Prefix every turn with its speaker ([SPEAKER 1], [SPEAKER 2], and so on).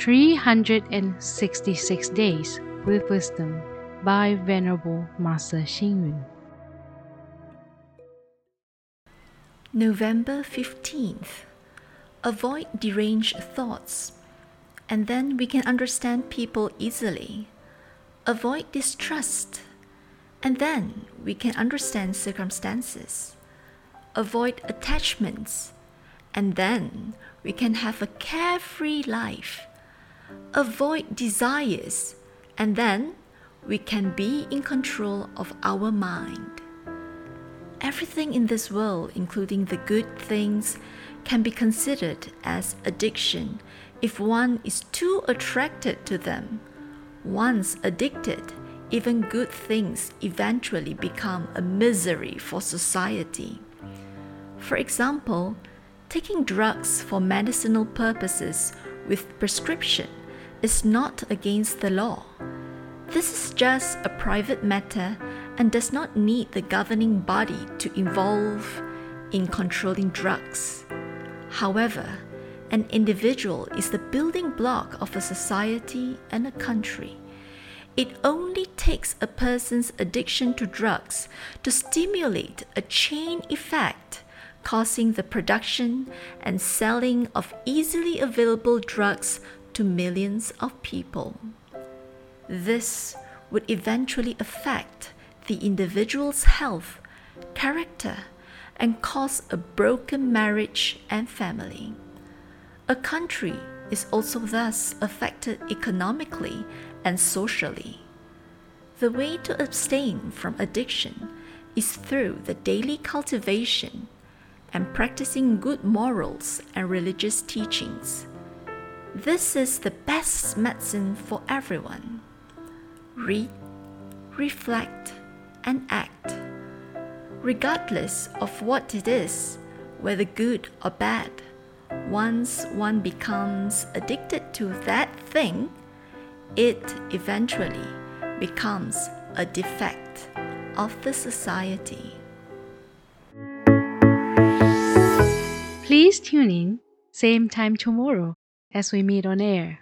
[SPEAKER 1] 366 Days with Wisdom by Venerable Master Xing Yun.
[SPEAKER 2] November 15th. Avoid deranged thoughts, and then we can understand people easily. Avoid distrust, and then we can understand circumstances. Avoid attachments, and then we can have a carefree life. Avoid desires, and then we can be in control of our mind. Everything in this world, including the good things, can be considered as addiction if one is too attracted to them. Once addicted, even good things eventually become a misery for society. For example, taking drugs for medicinal purposes with prescription is not against the law. This is just a private matter and does not need the governing body to involve in controlling drugs. However, an individual is the building block of a society and a country. It only takes a person's addiction to drugs to stimulate a chain effect, causing the production and selling of easily available drugs to millions of people. This would eventually affect the individual's health, character, and cause a broken marriage and family. A country is also thus affected economically and socially. The way to abstain from addiction is through the daily cultivation and practicing good morals and religious teachings. This is the best medicine for everyone. Read, reflect, and act. Regardless of what it is, whether good or bad, once one becomes addicted to that thing, it eventually becomes a defect of the society.
[SPEAKER 1] Please tune in, same time tomorrow as we meet on air.